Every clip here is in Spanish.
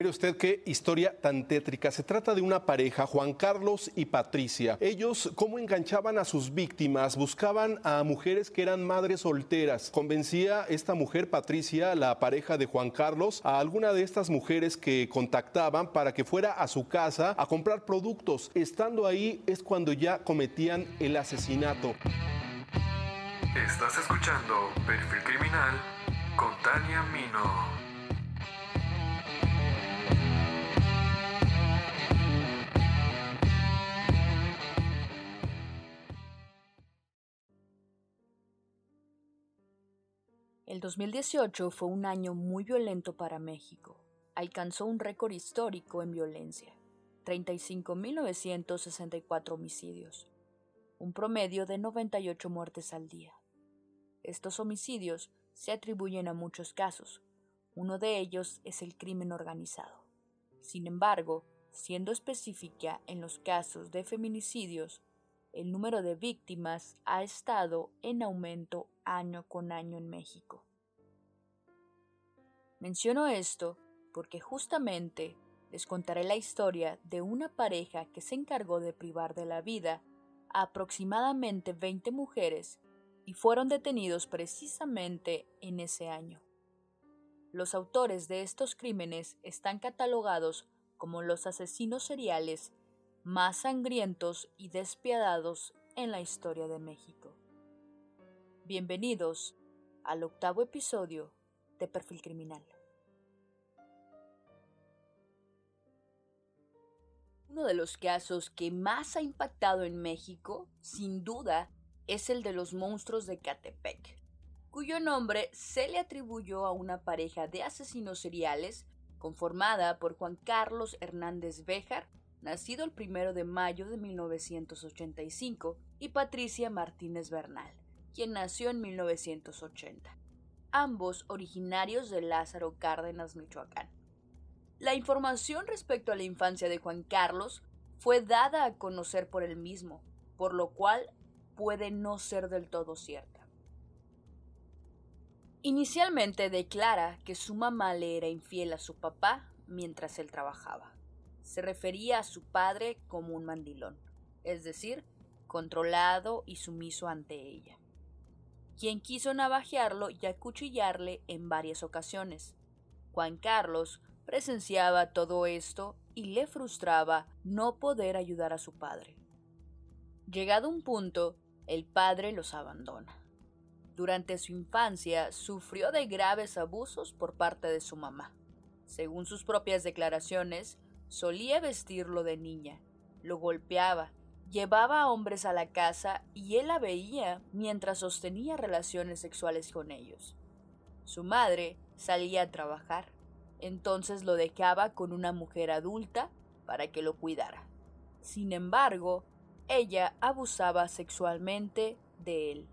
Mire usted qué historia tan tétrica. Se trata de una pareja, Juan Carlos y Patricia. Ellos, ¿cómo enganchaban a sus víctimas? Buscaban a mujeres que eran madres solteras. Convencía esta mujer, Patricia, la pareja de Juan Carlos, a alguna de estas mujeres que contactaban para que fuera a su casa a comprar productos. Estando ahí es cuando ya cometían el asesinato. Estás escuchando Perfil Criminal con Tania Mino. El 2018 fue un año muy violento para México. Alcanzó un récord histórico en violencia, 35.964 homicidios, un promedio de 98 muertes al día. Estos homicidios se atribuyen a muchos casos, uno de ellos es el crimen organizado. Sin embargo, siendo específica en los casos de feminicidios, el número de víctimas ha estado en aumento año con año en México. Menciono esto porque justamente les contaré la historia de una pareja que se encargó de privar de la vida a aproximadamente 20 mujeres y fueron detenidos precisamente en ese año. Los autores de estos crímenes están catalogados como los asesinos seriales más sangrientos y despiadados en la historia de México. Bienvenidos al octavo episodio de Perfil Criminal. Uno de los casos que más ha impactado en México, sin duda, es el de los monstruos de Catepec, cuyo nombre se le atribuyó a una pareja de asesinos seriales conformada por Juan Carlos Hernández Béjar, nacido el primero de mayo de 1985, y Patricia Martínez Bernal, quien nació en 1980, ambos originarios de Lázaro Cárdenas, Michoacán. La información respecto a la infancia de Juan Carlos fue dada a conocer por él mismo, por lo cual puede no ser del todo cierta. Inicialmente declara que su mamá le era infiel a su papá mientras él trabajaba. Se refería a su padre como un mandilón, es decir, controlado y sumiso ante ella, quien quiso navajearlo y acuchillarle en varias ocasiones. Juan Carlos presenciaba todo esto y le frustraba no poder ayudar a su padre. Llegado un punto, el padre los abandona. Durante su infancia sufrió de graves abusos por parte de su mamá. Según sus propias declaraciones, solía vestirlo de niña, lo golpeaba Llevaba a hombres a la casa y él la veía mientras sostenía relaciones sexuales con ellos. Su madre salía a trabajar, entonces lo dejaba con una mujer adulta para que lo cuidara. Sin embargo, ella abusaba sexualmente de él.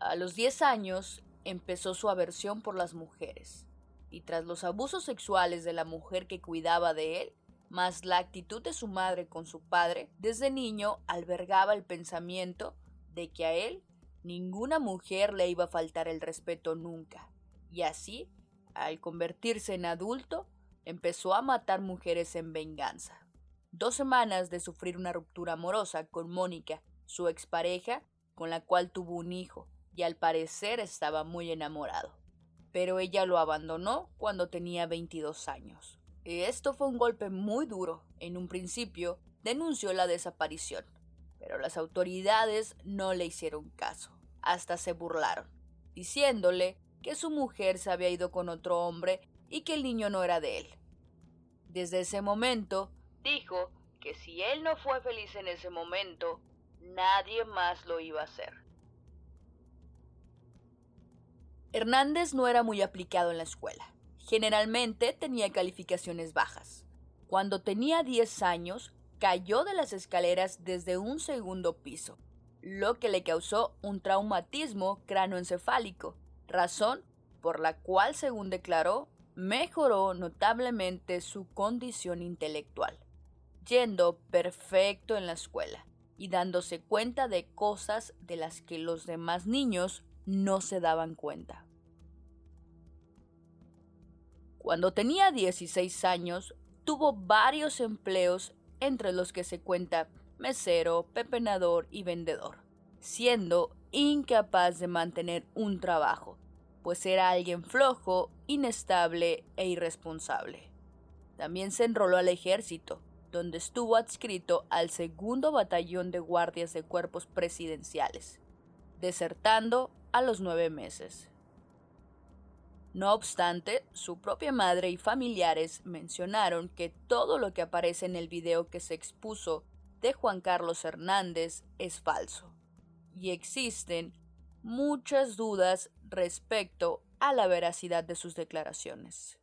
A los 10 años empezó su aversión por las mujeres, y tras los abusos sexuales de la mujer que cuidaba de él, más la actitud de su madre con su padre, desde niño albergaba el pensamiento de que a él ninguna mujer le iba a faltar el respeto nunca. Y así, al convertirse en adulto, empezó a matar mujeres en venganza. Dos semanas de sufrir una ruptura amorosa con Mónica, su expareja, con la cual tuvo un hijo, y al parecer estaba muy enamorado. Pero ella lo abandonó cuando tenía 22 años. Esto fue un golpe muy duro. En un principio denunció la desaparición, pero las autoridades no le hicieron caso, hasta se burlaron, diciéndole que su mujer se había ido con otro hombre y que el niño no era de él. Desde ese momento, dijo que si él no fue feliz en ese momento, nadie más lo iba a hacer. Hernández no era muy aplicado en la escuela. Generalmente tenía calificaciones bajas. Cuando tenía 10 años, cayó de las escaleras desde un segundo piso, lo que le causó un traumatismo cranoencefálico, razón por la cual, según declaró, mejoró notablemente su condición intelectual, yendo perfecto en la escuela y dándose cuenta de cosas de las que los demás niños no se daban cuenta. Cuando tenía 16 años, tuvo varios empleos entre los que se cuenta mesero, pepenador y vendedor, siendo incapaz de mantener un trabajo, pues era alguien flojo, inestable e irresponsable. También se enroló al ejército, donde estuvo adscrito al segundo batallón de guardias de cuerpos presidenciales, desertando a los nueve meses. No obstante, su propia madre y familiares mencionaron que todo lo que aparece en el video que se expuso de Juan Carlos Hernández es falso, y existen muchas dudas respecto a la veracidad de sus declaraciones.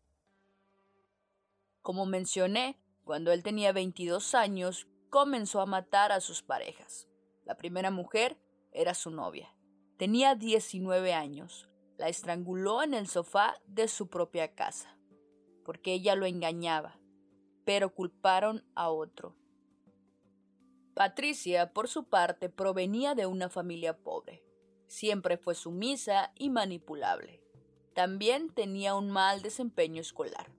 Como mencioné, cuando él tenía 22 años, comenzó a matar a sus parejas. La primera mujer era su novia. Tenía 19 años. La estranguló en el sofá de su propia casa, porque ella lo engañaba, pero culparon a otro. Patricia, por su parte, provenía de una familia pobre. Siempre fue sumisa y manipulable. También tenía un mal desempeño escolar.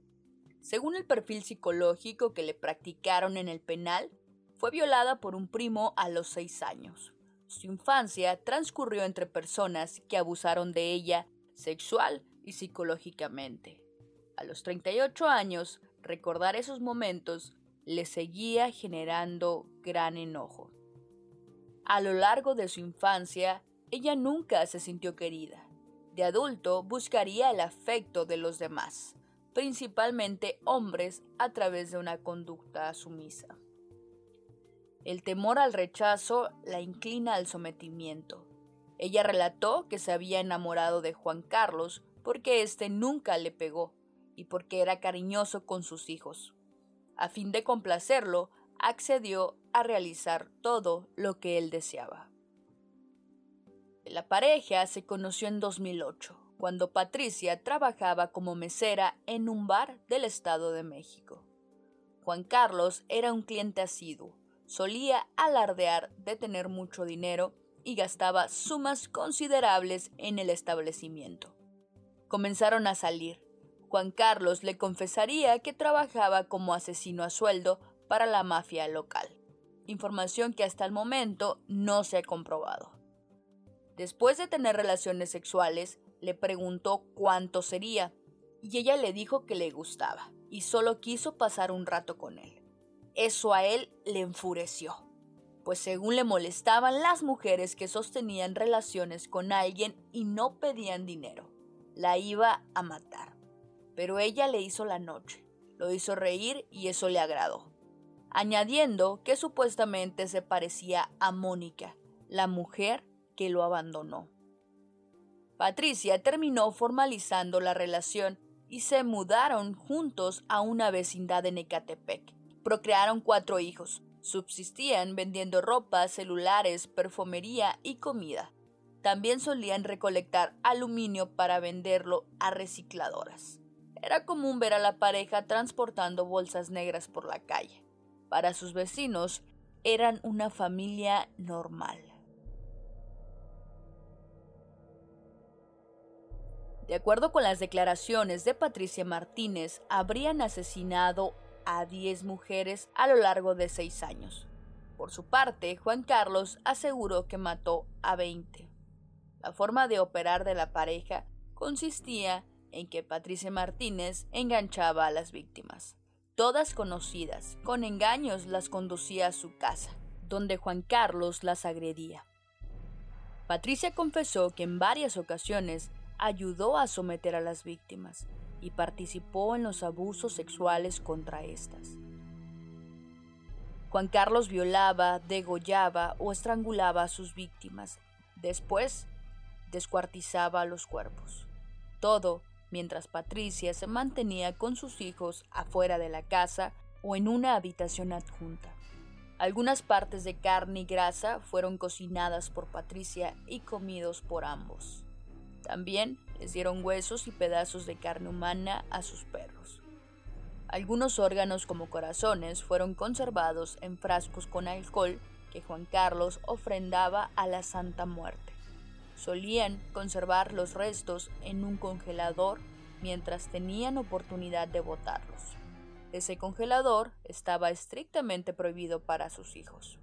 Según el perfil psicológico que le practicaron en el penal, fue violada por un primo a los seis años. Su infancia transcurrió entre personas que abusaron de ella sexual y psicológicamente. A los 38 años, recordar esos momentos le seguía generando gran enojo. A lo largo de su infancia, ella nunca se sintió querida. De adulto buscaría el afecto de los demás principalmente hombres, a través de una conducta sumisa. El temor al rechazo la inclina al sometimiento. Ella relató que se había enamorado de Juan Carlos porque éste nunca le pegó y porque era cariñoso con sus hijos. A fin de complacerlo, accedió a realizar todo lo que él deseaba. La pareja se conoció en 2008 cuando Patricia trabajaba como mesera en un bar del Estado de México. Juan Carlos era un cliente asiduo, solía alardear de tener mucho dinero y gastaba sumas considerables en el establecimiento. Comenzaron a salir. Juan Carlos le confesaría que trabajaba como asesino a sueldo para la mafia local, información que hasta el momento no se ha comprobado. Después de tener relaciones sexuales, le preguntó cuánto sería, y ella le dijo que le gustaba, y solo quiso pasar un rato con él. Eso a él le enfureció, pues según le molestaban las mujeres que sostenían relaciones con alguien y no pedían dinero, la iba a matar. Pero ella le hizo la noche, lo hizo reír y eso le agradó, añadiendo que supuestamente se parecía a Mónica, la mujer que lo abandonó. Patricia terminó formalizando la relación y se mudaron juntos a una vecindad en Ecatepec. Procrearon cuatro hijos. Subsistían vendiendo ropa, celulares, perfumería y comida. También solían recolectar aluminio para venderlo a recicladoras. Era común ver a la pareja transportando bolsas negras por la calle. Para sus vecinos, eran una familia normal. De acuerdo con las declaraciones de Patricia Martínez, habrían asesinado a 10 mujeres a lo largo de seis años. Por su parte, Juan Carlos aseguró que mató a 20. La forma de operar de la pareja consistía en que Patricia Martínez enganchaba a las víctimas. Todas conocidas, con engaños las conducía a su casa, donde Juan Carlos las agredía. Patricia confesó que en varias ocasiones ayudó a someter a las víctimas y participó en los abusos sexuales contra estas. Juan Carlos violaba, degollaba o estrangulaba a sus víctimas. Después, descuartizaba los cuerpos. Todo mientras Patricia se mantenía con sus hijos afuera de la casa o en una habitación adjunta. Algunas partes de carne y grasa fueron cocinadas por Patricia y comidos por ambos. También les dieron huesos y pedazos de carne humana a sus perros. Algunos órganos como corazones fueron conservados en frascos con alcohol que Juan Carlos ofrendaba a la Santa Muerte. Solían conservar los restos en un congelador mientras tenían oportunidad de botarlos. Ese congelador estaba estrictamente prohibido para sus hijos.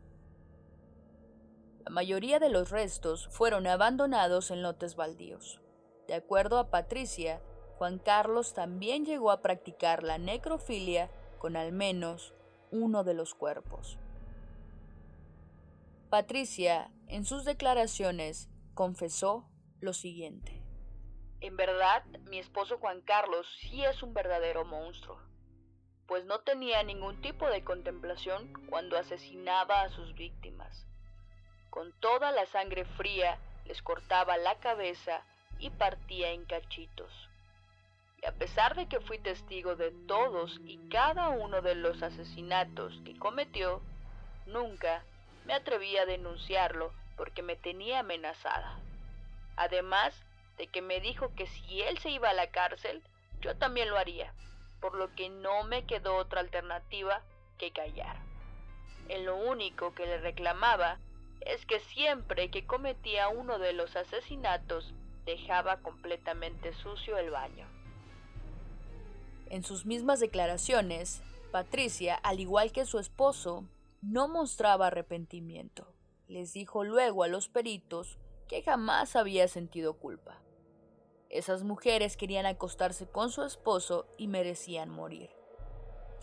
La mayoría de los restos fueron abandonados en lotes baldíos. De acuerdo a Patricia, Juan Carlos también llegó a practicar la necrofilia con al menos uno de los cuerpos. Patricia, en sus declaraciones, confesó lo siguiente. En verdad, mi esposo Juan Carlos sí es un verdadero monstruo, pues no tenía ningún tipo de contemplación cuando asesinaba a sus víctimas. Con toda la sangre fría les cortaba la cabeza y partía en cachitos. Y a pesar de que fui testigo de todos y cada uno de los asesinatos que cometió, nunca me atreví a denunciarlo porque me tenía amenazada. Además de que me dijo que si él se iba a la cárcel, yo también lo haría, por lo que no me quedó otra alternativa que callar. En lo único que le reclamaba es que siempre que cometía uno de los asesinatos dejaba completamente sucio el baño. En sus mismas declaraciones, Patricia, al igual que su esposo, no mostraba arrepentimiento. Les dijo luego a los peritos que jamás había sentido culpa. Esas mujeres querían acostarse con su esposo y merecían morir.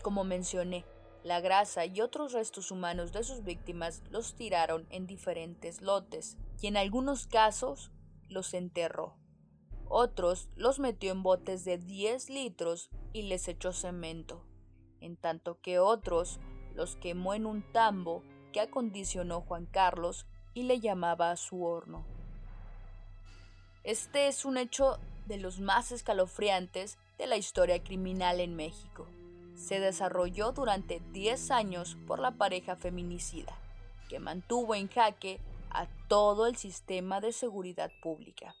Como mencioné, la grasa y otros restos humanos de sus víctimas los tiraron en diferentes lotes y en algunos casos los enterró. Otros los metió en botes de 10 litros y les echó cemento, en tanto que otros los quemó en un tambo que acondicionó Juan Carlos y le llamaba a su horno. Este es un hecho de los más escalofriantes de la historia criminal en México. Se desarrolló durante 10 años por la pareja feminicida, que mantuvo en jaque a todo el sistema de seguridad pública.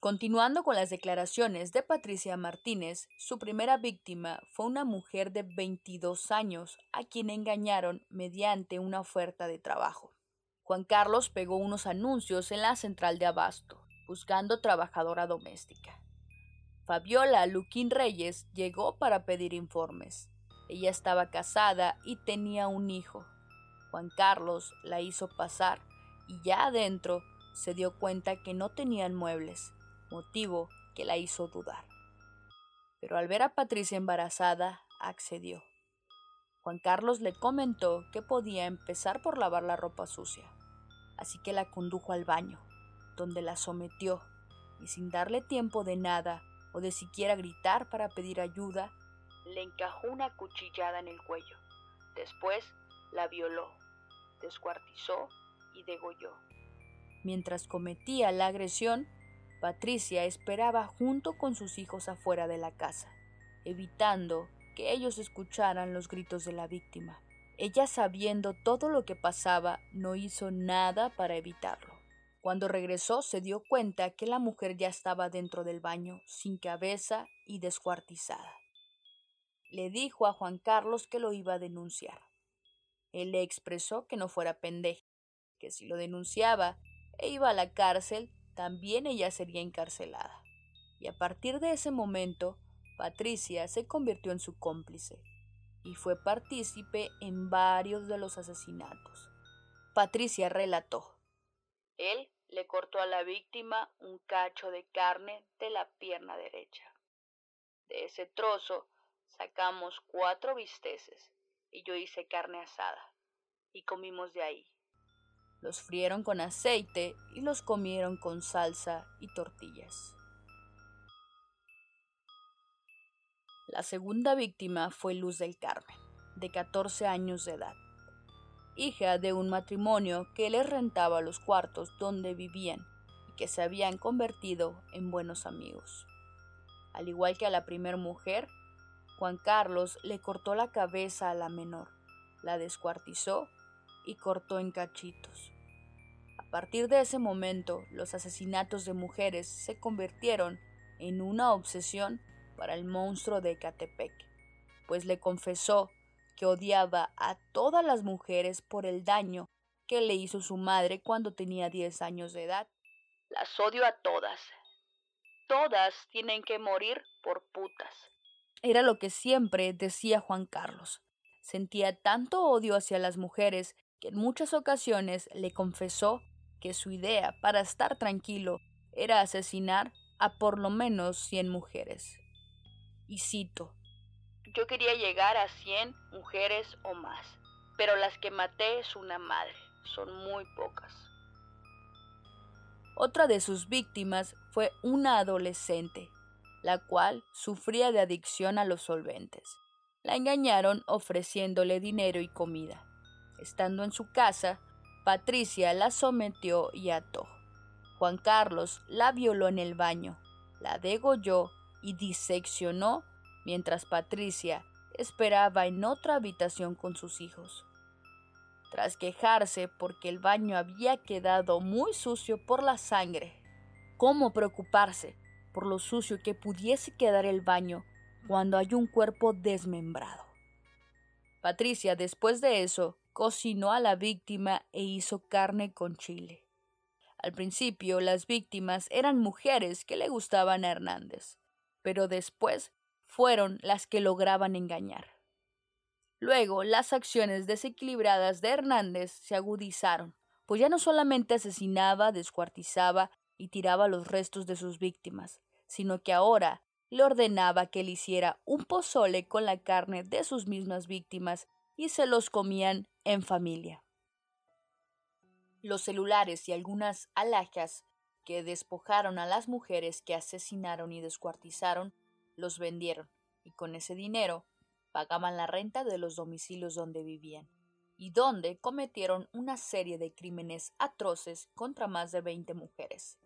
Continuando con las declaraciones de Patricia Martínez, su primera víctima fue una mujer de 22 años a quien engañaron mediante una oferta de trabajo. Juan Carlos pegó unos anuncios en la central de abasto, buscando trabajadora doméstica. Fabiola Luquín Reyes llegó para pedir informes. Ella estaba casada y tenía un hijo. Juan Carlos la hizo pasar y ya adentro se dio cuenta que no tenían muebles motivo que la hizo dudar. Pero al ver a Patricia embarazada, accedió. Juan Carlos le comentó que podía empezar por lavar la ropa sucia, así que la condujo al baño, donde la sometió, y sin darle tiempo de nada o de siquiera gritar para pedir ayuda, le encajó una cuchillada en el cuello. Después la violó, descuartizó y degolló. Mientras cometía la agresión, Patricia esperaba junto con sus hijos afuera de la casa, evitando que ellos escucharan los gritos de la víctima. Ella, sabiendo todo lo que pasaba, no hizo nada para evitarlo. Cuando regresó se dio cuenta que la mujer ya estaba dentro del baño, sin cabeza y descuartizada. Le dijo a Juan Carlos que lo iba a denunciar. Él le expresó que no fuera pendejo, que si lo denunciaba e iba a la cárcel, también ella sería encarcelada. Y a partir de ese momento, Patricia se convirtió en su cómplice y fue partícipe en varios de los asesinatos. Patricia relató. Él le cortó a la víctima un cacho de carne de la pierna derecha. De ese trozo sacamos cuatro bisteces y yo hice carne asada y comimos de ahí. Los frieron con aceite y los comieron con salsa y tortillas. La segunda víctima fue Luz del Carmen, de 14 años de edad, hija de un matrimonio que les rentaba los cuartos donde vivían y que se habían convertido en buenos amigos. Al igual que a la primera mujer, Juan Carlos le cortó la cabeza a la menor, la descuartizó y cortó en cachitos. A partir de ese momento, los asesinatos de mujeres se convirtieron en una obsesión para el monstruo de Ecatepec, pues le confesó que odiaba a todas las mujeres por el daño que le hizo su madre cuando tenía 10 años de edad. Las odio a todas. todas tienen que morir por putas. Era lo que siempre decía Juan Carlos. Sentía tanto odio hacia las mujeres que en muchas ocasiones le confesó que su idea para estar tranquilo era asesinar a por lo menos cien mujeres. Y cito, yo quería llegar a cien mujeres o más, pero las que maté es una madre, son muy pocas. Otra de sus víctimas fue una adolescente, la cual sufría de adicción a los solventes. La engañaron ofreciéndole dinero y comida. Estando en su casa, Patricia la sometió y ató. Juan Carlos la violó en el baño, la degolló y diseccionó mientras Patricia esperaba en otra habitación con sus hijos. Tras quejarse porque el baño había quedado muy sucio por la sangre, ¿cómo preocuparse por lo sucio que pudiese quedar el baño cuando hay un cuerpo desmembrado? Patricia, después de eso, cocinó a la víctima e hizo carne con chile. Al principio las víctimas eran mujeres que le gustaban a Hernández, pero después fueron las que lograban engañar. Luego, las acciones desequilibradas de Hernández se agudizaron, pues ya no solamente asesinaba, descuartizaba y tiraba los restos de sus víctimas, sino que ahora le ordenaba que le hiciera un pozole con la carne de sus mismas víctimas y se los comían en familia. Los celulares y algunas alhajas que despojaron a las mujeres que asesinaron y descuartizaron los vendieron y con ese dinero pagaban la renta de los domicilios donde vivían y donde cometieron una serie de crímenes atroces contra más de 20 mujeres.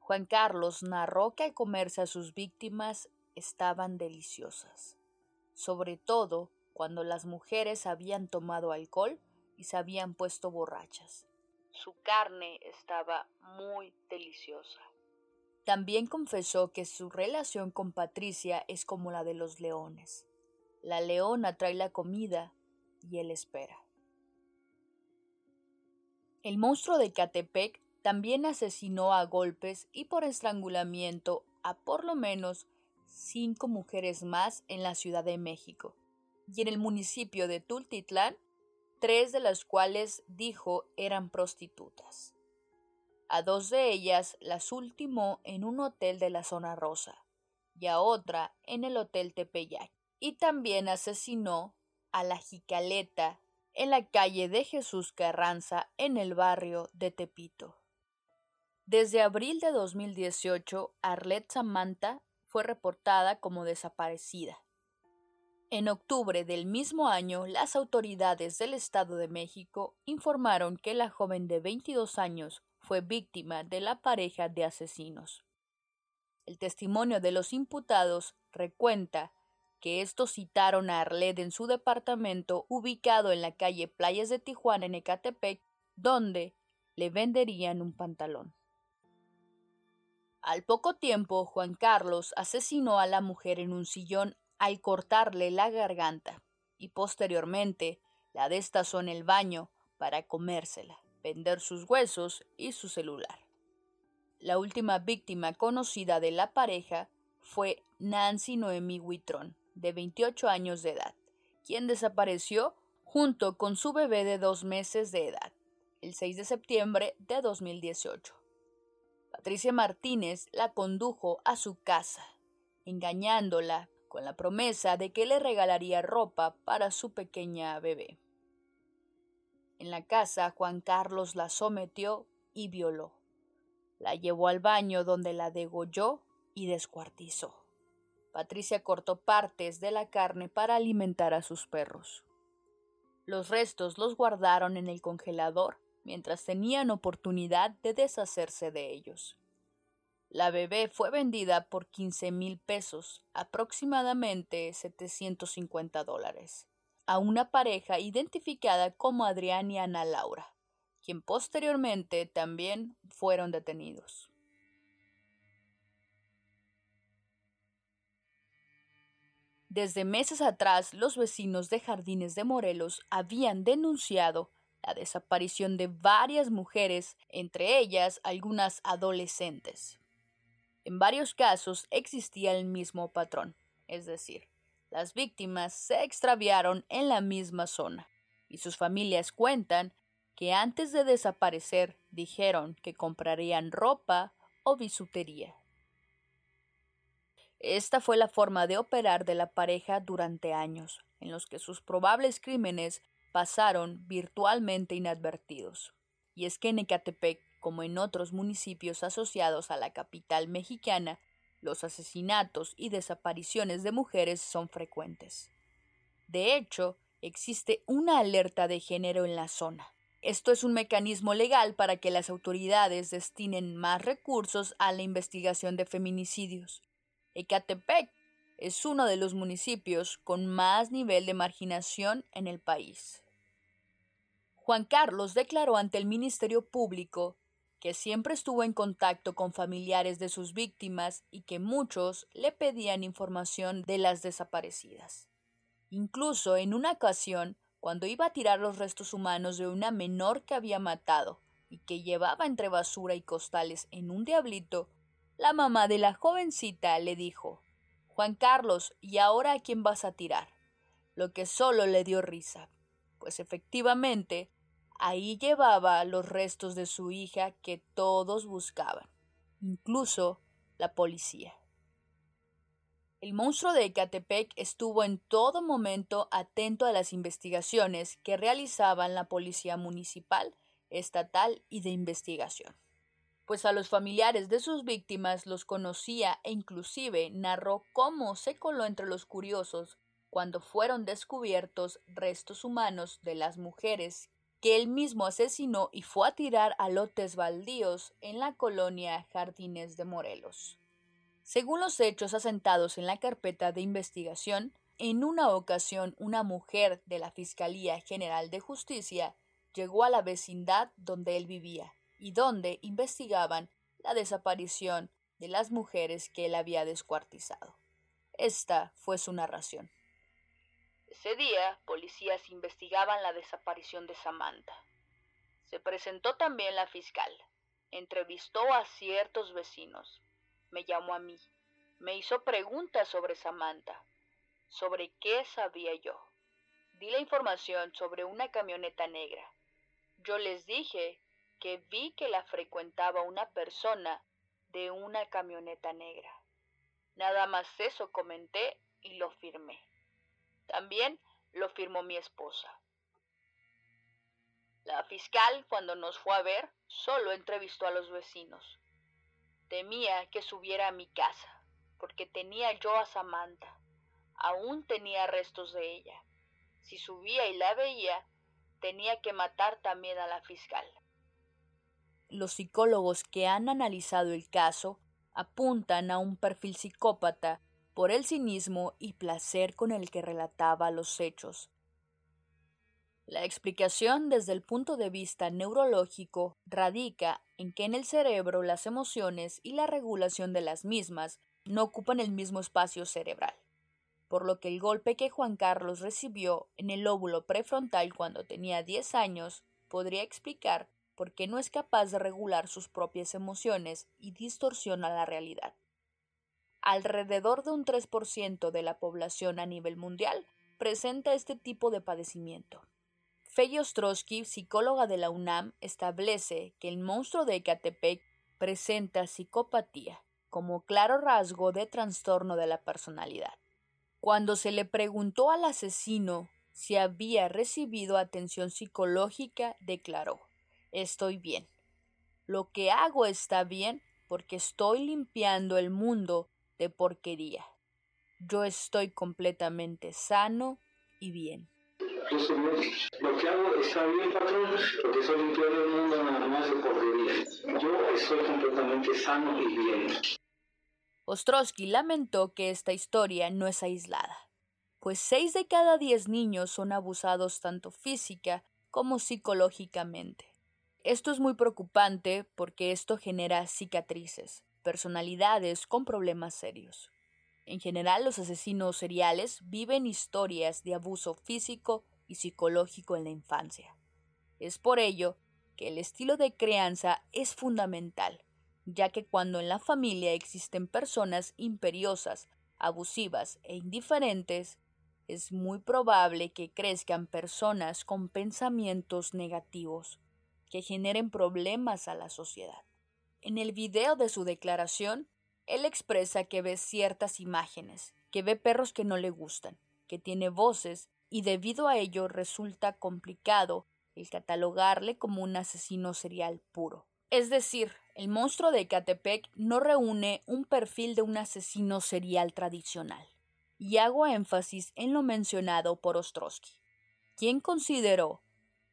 Juan Carlos narró que al comerse a sus víctimas estaban deliciosas, sobre todo cuando las mujeres habían tomado alcohol y se habían puesto borrachas. Su carne estaba muy deliciosa. También confesó que su relación con Patricia es como la de los leones. La leona trae la comida y él espera. El monstruo de Catepec también asesinó a golpes y por estrangulamiento a por lo menos cinco mujeres más en la Ciudad de México y en el municipio de Tultitlán, tres de las cuales dijo eran prostitutas. A dos de ellas las ultimó en un hotel de la zona rosa y a otra en el hotel Tepeyac. Y también asesinó a la Jicaleta en la calle de Jesús Carranza en el barrio de Tepito. Desde abril de 2018, Arlette Samantha fue reportada como desaparecida. En octubre del mismo año, las autoridades del Estado de México informaron que la joven de 22 años fue víctima de la pareja de asesinos. El testimonio de los imputados recuenta que estos citaron a Arled en su departamento ubicado en la calle Playas de Tijuana en Ecatepec, donde le venderían un pantalón. Al poco tiempo, Juan Carlos asesinó a la mujer en un sillón al cortarle la garganta y posteriormente la destazó en el baño para comérsela vender sus huesos y su celular. La última víctima conocida de la pareja fue Nancy Noemí Huitrón, de 28 años de edad, quien desapareció junto con su bebé de dos meses de edad, el 6 de septiembre de 2018. Patricia Martínez la condujo a su casa, engañándola con la promesa de que le regalaría ropa para su pequeña bebé. En la casa Juan Carlos la sometió y violó. La llevó al baño donde la degolló y descuartizó. Patricia cortó partes de la carne para alimentar a sus perros. Los restos los guardaron en el congelador mientras tenían oportunidad de deshacerse de ellos. La bebé fue vendida por 15 mil pesos, aproximadamente 750 dólares a una pareja identificada como Adrián y Ana Laura, quien posteriormente también fueron detenidos. Desde meses atrás, los vecinos de Jardines de Morelos habían denunciado la desaparición de varias mujeres, entre ellas algunas adolescentes. En varios casos existía el mismo patrón, es decir, las víctimas se extraviaron en la misma zona, y sus familias cuentan que antes de desaparecer dijeron que comprarían ropa o bisutería. Esta fue la forma de operar de la pareja durante años, en los que sus probables crímenes pasaron virtualmente inadvertidos. Y es que en Ecatepec, como en otros municipios asociados a la capital mexicana, los asesinatos y desapariciones de mujeres son frecuentes. De hecho, existe una alerta de género en la zona. Esto es un mecanismo legal para que las autoridades destinen más recursos a la investigación de feminicidios. Ecatepec es uno de los municipios con más nivel de marginación en el país. Juan Carlos declaró ante el Ministerio Público que siempre estuvo en contacto con familiares de sus víctimas y que muchos le pedían información de las desaparecidas. Incluso en una ocasión, cuando iba a tirar los restos humanos de una menor que había matado y que llevaba entre basura y costales en un diablito, la mamá de la jovencita le dijo Juan Carlos, ¿y ahora a quién vas a tirar? Lo que solo le dio risa, pues efectivamente ahí llevaba los restos de su hija que todos buscaban, incluso la policía. El monstruo de Ecatepec estuvo en todo momento atento a las investigaciones que realizaban la Policía Municipal, Estatal y de Investigación pues a los familiares de sus víctimas los conocía e inclusive narró cómo se coló entre los curiosos cuando fueron descubiertos restos humanos de las mujeres que él mismo asesinó y fue a tirar a lotes baldíos en la colonia Jardines de Morelos. Según los hechos asentados en la carpeta de investigación, en una ocasión una mujer de la Fiscalía General de Justicia llegó a la vecindad donde él vivía y donde investigaban la desaparición de las mujeres que él había descuartizado. Esta fue su narración. Ese día, policías investigaban la desaparición de Samantha. Se presentó también la fiscal. Entrevistó a ciertos vecinos. Me llamó a mí. Me hizo preguntas sobre Samantha. Sobre qué sabía yo. Di la información sobre una camioneta negra. Yo les dije que vi que la frecuentaba una persona de una camioneta negra. Nada más eso comenté y lo firmé. También lo firmó mi esposa. La fiscal, cuando nos fue a ver, solo entrevistó a los vecinos. Temía que subiera a mi casa, porque tenía yo a Samantha. Aún tenía restos de ella. Si subía y la veía, tenía que matar también a la fiscal los psicólogos que han analizado el caso apuntan a un perfil psicópata por el cinismo y placer con el que relataba los hechos. La explicación desde el punto de vista neurológico radica en que en el cerebro las emociones y la regulación de las mismas no ocupan el mismo espacio cerebral, por lo que el golpe que Juan Carlos recibió en el lóbulo prefrontal cuando tenía 10 años podría explicar porque no es capaz de regular sus propias emociones y distorsiona la realidad. Alrededor de un 3% de la población a nivel mundial presenta este tipo de padecimiento. Fey Ostrowski, psicóloga de la UNAM, establece que el monstruo de Ecatepec presenta psicopatía como claro rasgo de trastorno de la personalidad. Cuando se le preguntó al asesino si había recibido atención psicológica, declaró estoy bien. Lo que hago está bien porque estoy limpiando el mundo de porquería. Yo estoy completamente sano y bien. Lo que hago está bien, patrón, porque estoy limpiando el mundo nada más de porquería. Yo estoy completamente sano y bien. Ostrowski lamentó que esta historia no es aislada, pues seis de cada diez niños son abusados tanto física como psicológicamente. Esto es muy preocupante porque esto genera cicatrices, personalidades con problemas serios. En general, los asesinos seriales viven historias de abuso físico y psicológico en la infancia. Es por ello que el estilo de crianza es fundamental, ya que cuando en la familia existen personas imperiosas, abusivas e indiferentes, es muy probable que crezcan personas con pensamientos negativos, que generen problemas a la sociedad. En el video de su declaración, él expresa que ve ciertas imágenes, que ve perros que no le gustan, que tiene voces y debido a ello resulta complicado el catalogarle como un asesino serial puro. Es decir, el monstruo de Catepec no reúne un perfil de un asesino serial tradicional. Y hago énfasis en lo mencionado por Ostrowski, quien consideró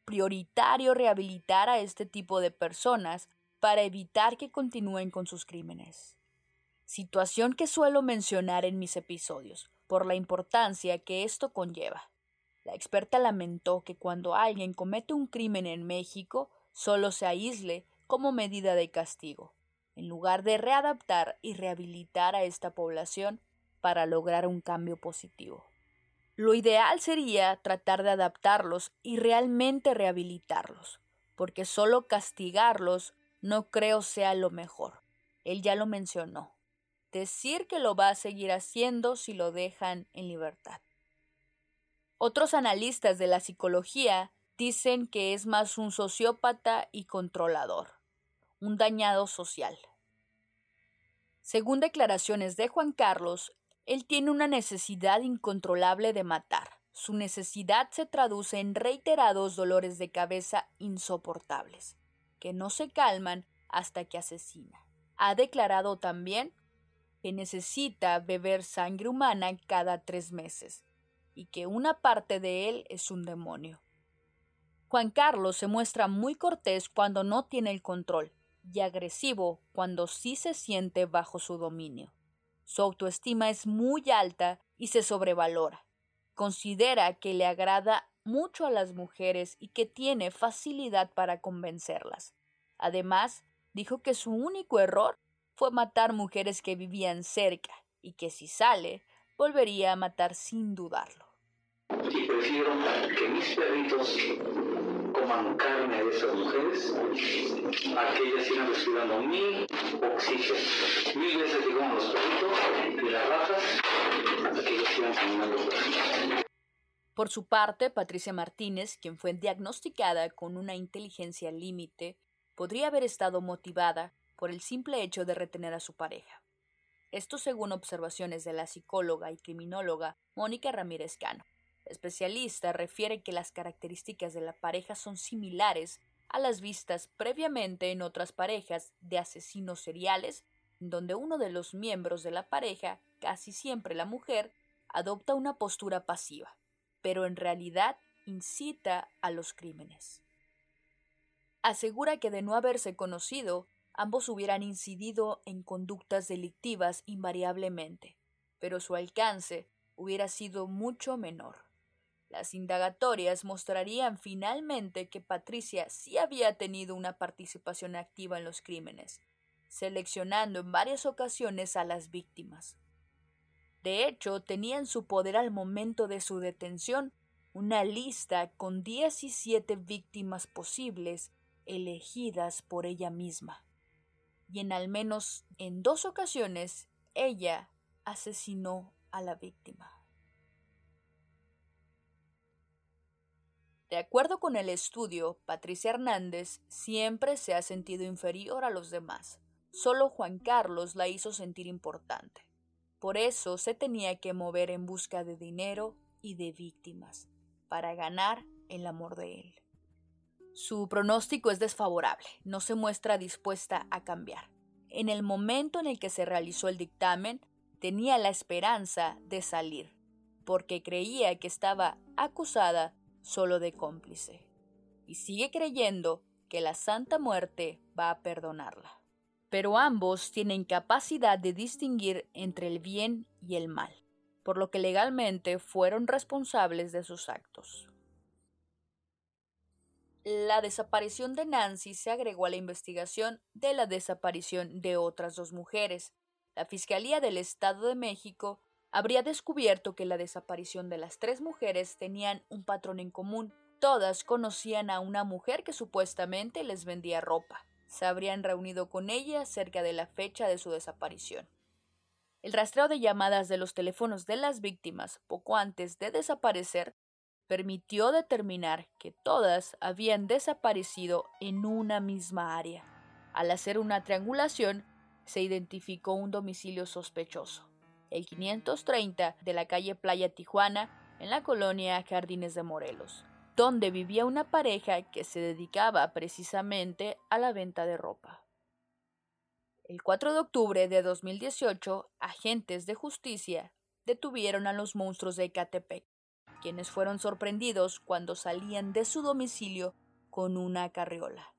prioritario rehabilitar a este tipo de personas para evitar que continúen con sus crímenes. Situación que suelo mencionar en mis episodios, por la importancia que esto conlleva. La experta lamentó que cuando alguien comete un crimen en México, solo se aísle como medida de castigo, en lugar de readaptar y rehabilitar a esta población para lograr un cambio positivo. Lo ideal sería tratar de adaptarlos y realmente rehabilitarlos, porque solo castigarlos no creo sea lo mejor. Él ya lo mencionó. Decir que lo va a seguir haciendo si lo dejan en libertad. Otros analistas de la psicología dicen que es más un sociópata y controlador, un dañado social. Según declaraciones de Juan Carlos, él tiene una necesidad incontrolable de matar. Su necesidad se traduce en reiterados dolores de cabeza insoportables, que no se calman hasta que asesina. Ha declarado también que necesita beber sangre humana cada tres meses, y que una parte de él es un demonio. Juan Carlos se muestra muy cortés cuando no tiene el control y agresivo cuando sí se siente bajo su dominio. Su autoestima es muy alta y se sobrevalora. Considera que le agrada mucho a las mujeres y que tiene facilidad para convencerlas. Además, dijo que su único error fue matar mujeres que vivían cerca y que si sale volvería a matar sin dudarlo. Y prefiero que mis perritos coman carne de esas mujeres a que ellas sigan respirando mi oxígeno. Mil veces digo los perritos y las ratas a que ellos sigan caminando por su parte, Patricia Martínez, quien fue diagnosticada con una inteligencia límite, podría haber estado motivada por el simple hecho de retener a su pareja. Esto según observaciones de la psicóloga y criminóloga Mónica Ramírez Cano. especialista refiere que las características de la pareja son similares a las vistas previamente en otras parejas de asesinos seriales, donde uno de los miembros de la pareja, casi siempre la mujer, adopta una postura pasiva, pero en realidad incita a los crímenes. Asegura que de no haberse conocido, ambos hubieran incidido en conductas delictivas invariablemente, pero su alcance hubiera sido mucho menor. Las indagatorias mostrarían finalmente que Patricia sí había tenido una participación activa en los crímenes, seleccionando en varias ocasiones a las víctimas. De hecho, tenía en su poder al momento de su detención una lista con 17 víctimas posibles elegidas por ella misma y en al menos en dos ocasiones ella asesinó a la víctima. De acuerdo con el estudio, Patricia Hernández siempre se ha sentido inferior a los demás. Solo Juan Carlos la hizo sentir importante. Por eso se tenía que mover en busca de dinero y de víctimas, para ganar el amor de él. Su pronóstico es desfavorable, no se muestra dispuesta a cambiar. En el momento en el que se realizó el dictamen, tenía la esperanza de salir, porque creía que estaba acusada solo de cómplice, y sigue creyendo que la Santa Muerte va a perdonarla. Pero ambos tienen capacidad de distinguir entre el bien y el mal, por lo que legalmente fueron responsables de sus actos. La desaparición de Nancy se agregó a la investigación de la desaparición de otras dos mujeres. La Fiscalía del Estado de México habría descubierto que la desaparición de las tres mujeres tenían un patrón en común, Todas conocían a una mujer que supuestamente les vendía ropa. Se habrían reunido con ella cerca de la fecha de su desaparición. El rastreo de llamadas de los teléfonos de las víctimas poco antes de desaparecer permitió determinar que todas habían desaparecido en una misma área. Al hacer una triangulación, se identificó un domicilio sospechoso, el 530 de la calle Playa Tijuana, en la colonia Jardines de Morelos, donde vivía una pareja que se dedicaba precisamente a la venta de ropa. El 4 de octubre de 2018, agentes de justicia detuvieron a los monstruos de Ecatepec, quienes fueron sorprendidos cuando salían de su domicilio con una carriola.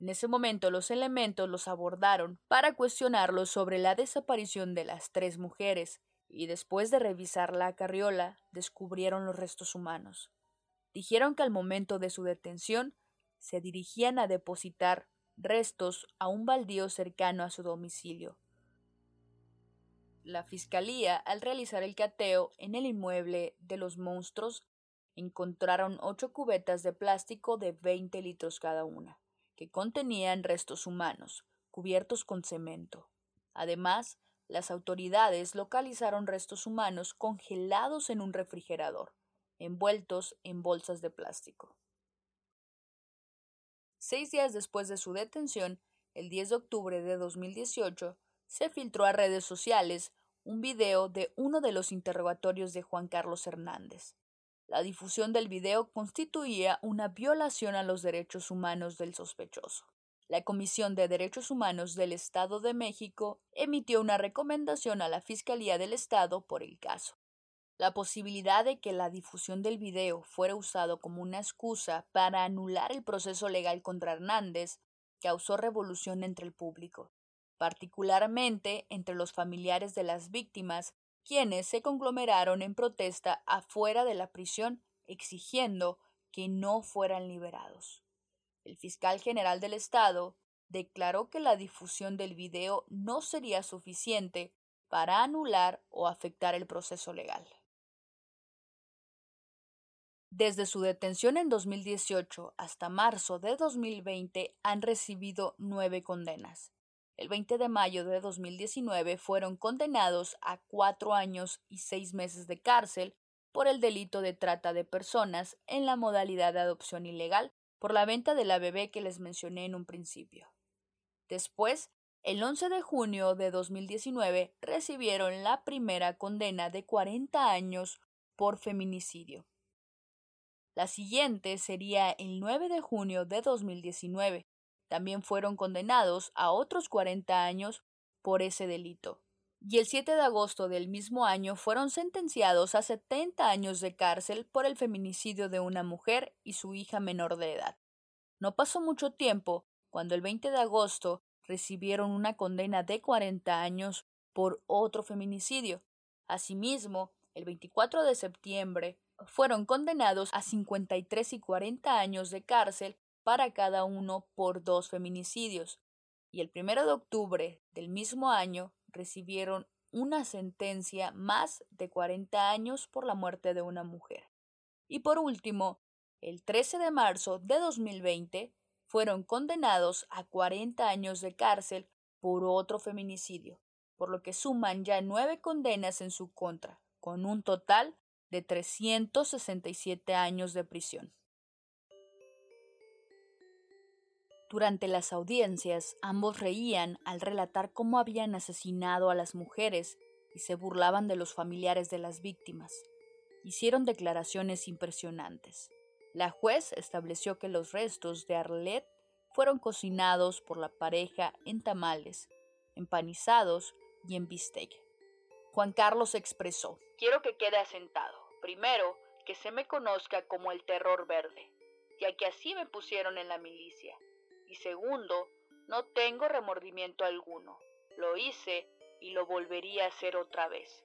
En ese momento los elementos los abordaron para cuestionarlos sobre la desaparición de las tres mujeres, y después de revisar la carriola descubrieron los restos humanos. Dijeron que al momento de su detención se dirigían a depositar restos a un baldío cercano a su domicilio. La fiscalía, al realizar el cateo en el inmueble de los monstruos, encontraron ocho cubetas de plástico de 20 litros cada una, que contenían restos humanos, cubiertos con cemento. Además, las autoridades localizaron restos humanos congelados en un refrigerador, envueltos en bolsas de plástico. Seis días después de su detención, el 10 de octubre de 2018, se filtró a redes sociales un video de uno de los interrogatorios de Juan Carlos Hernández. La difusión del video constituía una violación a los derechos humanos del sospechoso. La Comisión de Derechos Humanos del Estado de México emitió una recomendación a la Fiscalía del Estado por el caso. La posibilidad de que la difusión del video fuera usado como una excusa para anular el proceso legal contra Hernández causó revolución entre el público, particularmente entre los familiares de las víctimas, quienes se conglomeraron en protesta afuera de la prisión exigiendo que no fueran liberados. El fiscal general del Estado declaró que la difusión del video no sería suficiente para anular o afectar el proceso legal. Desde su detención en 2018 hasta marzo de 2020 han recibido nueve condenas. El 20 de mayo de 2019 fueron condenados a cuatro años y seis meses de cárcel por el delito de trata de personas en la modalidad de adopción ilegal por la venta de la bebé que les mencioné en un principio. Después, el 11 de junio de 2019 recibieron la primera condena de 40 años por feminicidio. La siguiente sería el 9 de junio de 2019. También fueron condenados a otros 40 años por ese delito. Y el 7 de agosto del mismo año fueron sentenciados a 70 años de cárcel por el feminicidio de una mujer y su hija menor de edad. No pasó mucho tiempo cuando el 20 de agosto recibieron una condena de 40 años por otro feminicidio. Asimismo, el 24 de septiembre fueron condenados a 53 y 40 años de cárcel para cada uno por dos feminicidios, y el 1 de octubre del mismo año recibieron una sentencia más de 40 años por la muerte de una mujer. Y por último, el 13 de marzo de 2020 fueron condenados a 40 años de cárcel por otro feminicidio, por lo que suman ya nueve condenas en su contra, con un total de 367 años de prisión. Durante las audiencias, ambos reían al relatar cómo habían asesinado a las mujeres y se burlaban de los familiares de las víctimas. Hicieron declaraciones impresionantes. La juez estableció que los restos de Arlette fueron cocinados por la pareja en tamales, empanizados y en bistec. Juan Carlos expresó, quiero que quede asentado. Primero, que se me conozca como el terror verde, ya que así me pusieron en la milicia. Y segundo, no tengo remordimiento alguno. Lo hice y lo volvería a hacer otra vez.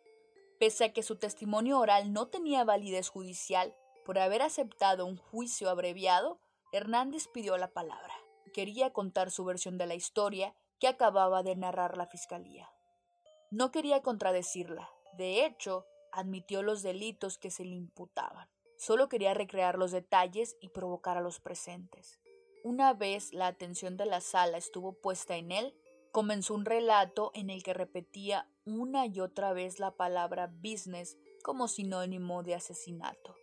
Pese a que su testimonio oral no tenía validez judicial por haber aceptado un juicio abreviado, Hernández pidió la palabra. Quería contar su versión de la historia que acababa de narrar la fiscalía. No quería contradecirla. De hecho, admitió los delitos que se le imputaban. Solo quería recrear los detalles y provocar a los presentes. Una vez la atención de la sala estuvo puesta en él, comenzó un relato en el que repetía una y otra vez la palabra business como sinónimo de asesinato.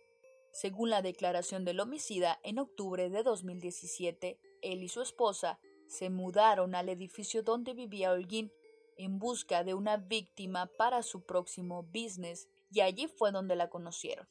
Según la declaración del homicida, en octubre de 2017, él y su esposa se mudaron al edificio donde vivía Holguín en busca de una víctima para su próximo business y allí fue donde la conocieron.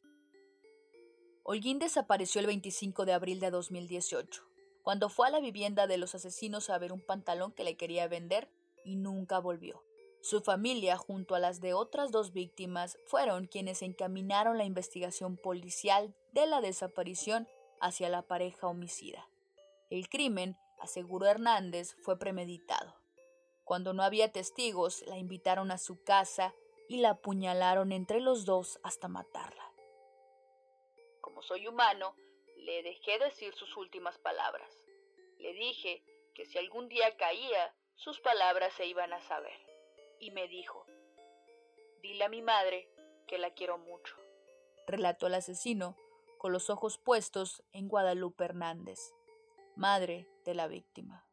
Holguín desapareció el 25 de abril de 2018, cuando fue a la vivienda de los asesinos a ver un pantalón que le quería vender y nunca volvió. Su familia, junto a las de otras dos víctimas, fueron quienes encaminaron la investigación policial de la desaparición hacia la pareja homicida. El crimen, aseguró Hernández, fue premeditado. Cuando no había testigos, la invitaron a su casa y la apuñalaron entre los dos hasta matarla. Como soy humano, le dejé decir sus últimas palabras. Le dije que si algún día caía, sus palabras se iban a saber y me dijo, dile a mi madre que la quiero mucho, relató el asesino con los ojos puestos en Guadalupe Hernández, madre de la víctima.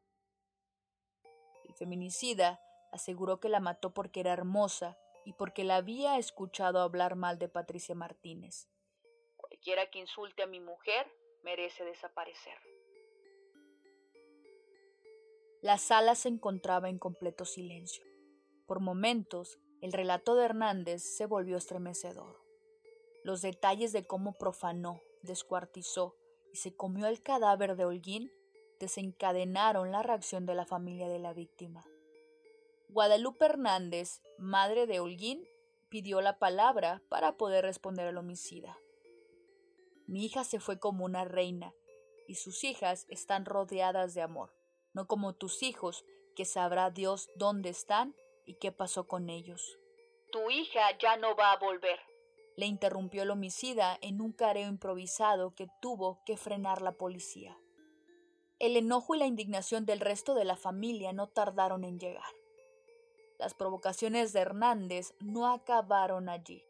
Feminicida aseguró que la mató porque era hermosa y porque la había escuchado hablar mal de Patricia Martínez. Cualquiera que insulte a mi mujer merece desaparecer. La sala se encontraba en completo silencio. Por momentos, el relato de Hernández se volvió estremecedor. Los detalles de cómo profanó, descuartizó y se comió el cadáver de Holguín desencadenaron la reacción de la familia de la víctima. Guadalupe Hernández, madre de Holguín, pidió la palabra para poder responder al homicida. Mi hija se fue como una reina, y sus hijas están rodeadas de amor, no como tus hijos, que sabrá Dios dónde están ¿Y qué pasó con ellos? Tu hija ya no va a volver. Le interrumpió el homicida en un careo improvisado que tuvo que frenar la policía. El enojo y la indignación del resto de la familia no tardaron en llegar. Las provocaciones de Hernández no acabaron allí.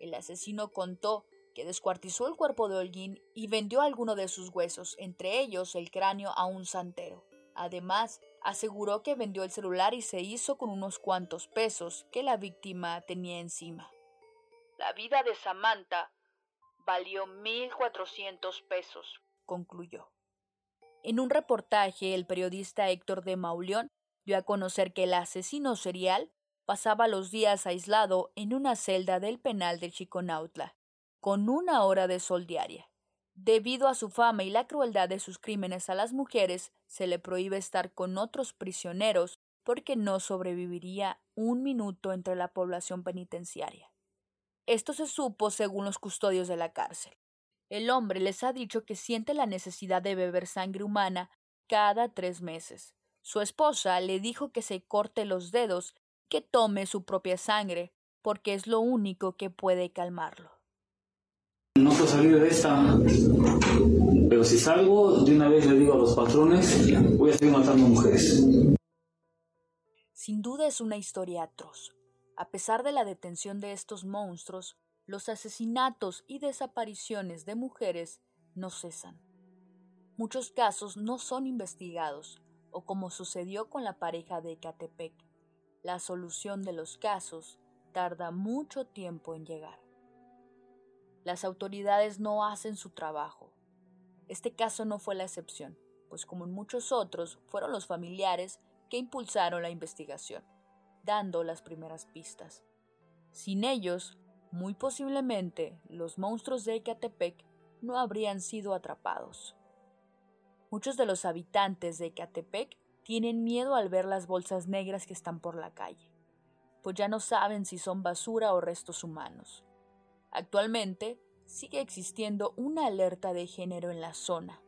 El asesino contó que descuartizó el cuerpo de Holguín y vendió alguno de sus huesos, entre ellos el cráneo, a un santero. Además, aseguró que vendió el celular y se hizo con unos cuantos pesos que la víctima tenía encima. La vida de Samantha valió 1.400 pesos, concluyó. En un reportaje, el periodista Héctor de Mauleón dio a conocer que el asesino serial pasaba los días aislado en una celda del penal de Chiconautla, con una hora de sol diaria. Debido a su fama y la crueldad de sus crímenes a las mujeres, se le prohíbe estar con otros prisioneros porque no sobreviviría un minuto entre la población penitenciaria. Esto se supo según los custodios de la cárcel. El hombre les ha dicho que siente la necesidad de beber sangre humana cada tres meses. Su esposa le dijo que se corte los dedos, que tome su propia sangre, porque es lo único que puede calmarlo. No puedo salir de esta, pero si salgo, de una vez le digo a los patrones, voy a seguir matando mujeres. Sin duda es una historia atroz. A pesar de la detención de estos monstruos, los asesinatos y desapariciones de mujeres no cesan. Muchos casos no son investigados, o como sucedió con la pareja de Ecatepec, la solución de los casos tarda mucho tiempo en llegar. Las autoridades no hacen su trabajo. Este caso no fue la excepción, pues como en muchos otros, fueron los familiares que impulsaron la investigación, dando las primeras pistas. Sin ellos, muy posiblemente, los monstruos de Ecatepec no habrían sido atrapados. Muchos de los habitantes de Ecatepec tienen miedo al ver las bolsas negras que están por la calle, pues ya no saben si son basura o restos humanos. Actualmente sigue existiendo una alerta de género en la zona.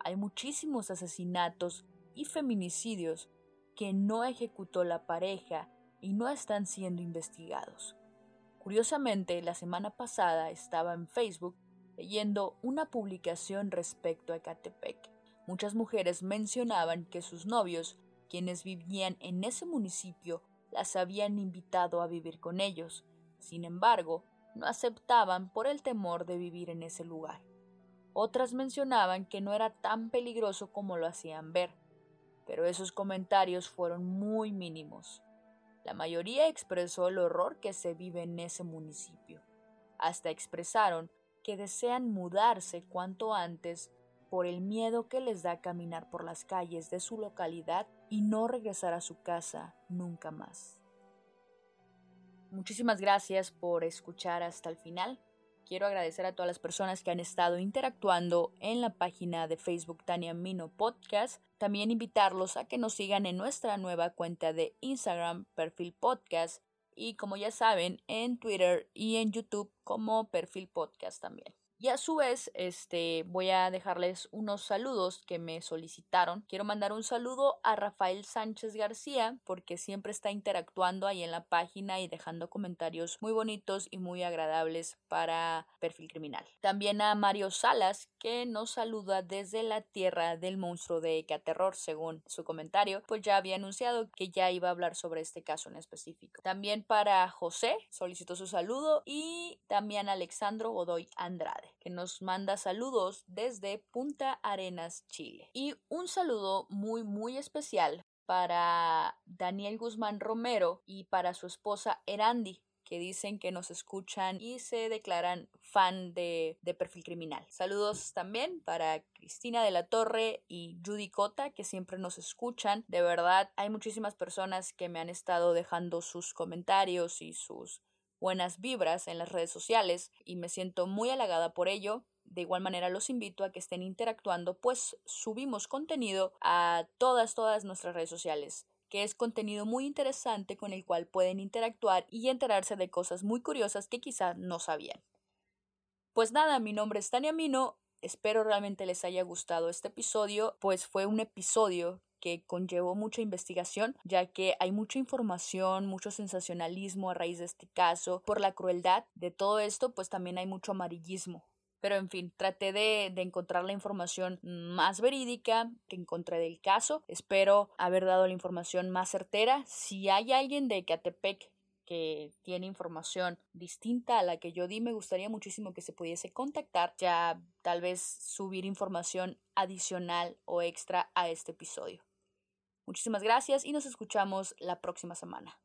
Hay muchísimos asesinatos y feminicidios que no ejecutó la pareja y no están siendo investigados. Curiosamente, la semana pasada estaba en Facebook leyendo una publicación respecto a Ecatepec. Muchas mujeres mencionaban que sus novios, quienes vivían en ese municipio, las habían invitado a vivir con ellos. Sin embargo, no aceptaban por el temor de vivir en ese lugar. Otras mencionaban que no era tan peligroso como lo hacían ver, pero esos comentarios fueron muy mínimos. La mayoría expresó el horror que se vive en ese municipio. Hasta expresaron que desean mudarse cuanto antes por el miedo que les da caminar por las calles de su localidad y no regresar a su casa nunca más. Muchísimas gracias por escuchar hasta el final. Quiero agradecer a todas las personas que han estado interactuando en la página de Facebook Tania Mino Podcast. También invitarlos a que nos sigan en nuestra nueva cuenta de Instagram, Perfil Podcast. Y como ya saben, en Twitter y en YouTube como Perfil Podcast también. Y a su vez, este, voy a dejarles unos saludos que me solicitaron. Quiero mandar un saludo a Rafael Sánchez García porque siempre está interactuando ahí en la página y dejando comentarios muy bonitos y muy agradables para Perfil Criminal. También a Mario Salas que nos saluda desde la tierra del monstruo de Ecaterror, según su comentario, pues ya había anunciado que ya iba a hablar sobre este caso en específico. También para José solicitó su saludo y también Alexandro Godoy Andrade que nos manda saludos desde Punta Arenas, Chile. Y un saludo muy, muy especial para Daniel Guzmán Romero y para su esposa Erandi, que dicen que nos escuchan y se declaran fan de, de, Perfil Criminal. Saludos también para Cristina de la Torre y Judy Cota, que siempre nos escuchan. De verdad, hay muchísimas personas que me han estado dejando sus comentarios y sus buenas vibras en las redes sociales y me siento muy halagada por ello. De igual manera los invito a que estén interactuando, pues subimos contenido a todas, todas nuestras redes sociales que es contenido muy interesante con el cual pueden interactuar y enterarse de cosas muy curiosas que quizá no sabían. Pues nada, mi nombre es Tania Mino, espero realmente les haya gustado este episodio, pues fue un episodio que conllevó mucha investigación, ya que hay mucha información, mucho sensacionalismo a raíz de este caso. Por la crueldad de todo esto, pues también hay mucho amarillismo. Pero en fin, traté de, de, encontrar la información más verídica que encontré del caso. Espero haber dado la información más certera. Si hay alguien de Catepec que tiene información distinta a la que yo di, me gustaría muchísimo que se pudiese contactar, ya tal vez subir información adicional o extra a este episodio. Muchísimas gracias y nos escuchamos la próxima semana.